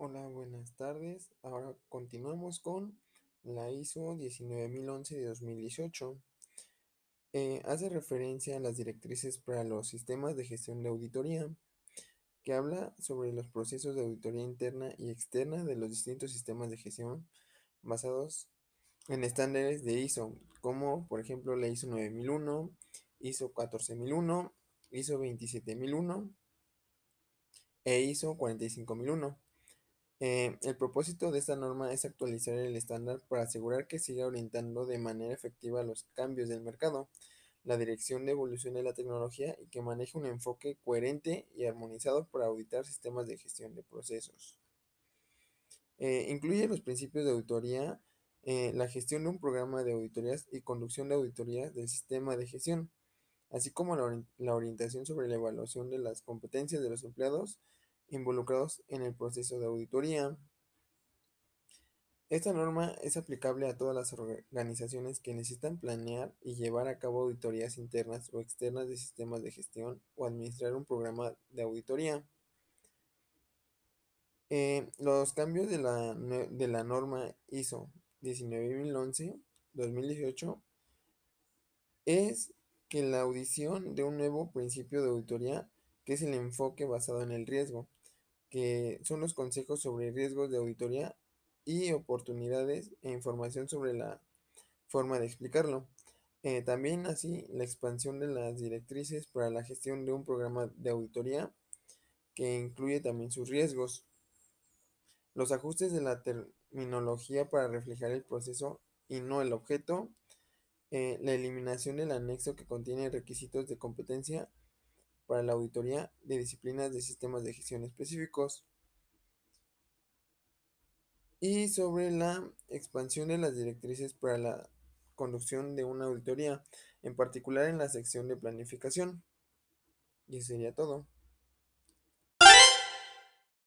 Hola, buenas tardes. Ahora continuamos con la ISO 19011 de 2018. Eh, hace referencia a las directrices para los sistemas de gestión de auditoría, que habla sobre los procesos de auditoría interna y externa de los distintos sistemas de gestión basados en estándares de ISO, como por ejemplo la ISO 9001, ISO 14001, ISO 27001 e ISO 45001. Eh, el propósito de esta norma es actualizar el estándar para asegurar que siga orientando de manera efectiva los cambios del mercado, la dirección de evolución de la tecnología y que maneje un enfoque coherente y armonizado para auditar sistemas de gestión de procesos. Eh, incluye los principios de auditoría, eh, la gestión de un programa de auditorías y conducción de auditorías del sistema de gestión, así como la orientación sobre la evaluación de las competencias de los empleados involucrados en el proceso de auditoría. Esta norma es aplicable a todas las organizaciones que necesitan planear y llevar a cabo auditorías internas o externas de sistemas de gestión o administrar un programa de auditoría. Eh, los cambios de la, de la norma ISO 19011-2018 es que la audición de un nuevo principio de auditoría que es el enfoque basado en el riesgo que son los consejos sobre riesgos de auditoría y oportunidades e información sobre la forma de explicarlo. Eh, también así la expansión de las directrices para la gestión de un programa de auditoría que incluye también sus riesgos. Los ajustes de la terminología para reflejar el proceso y no el objeto. Eh, la eliminación del anexo que contiene requisitos de competencia para la auditoría de disciplinas de sistemas de gestión específicos y sobre la expansión de las directrices para la conducción de una auditoría, en particular en la sección de planificación. Y eso sería todo.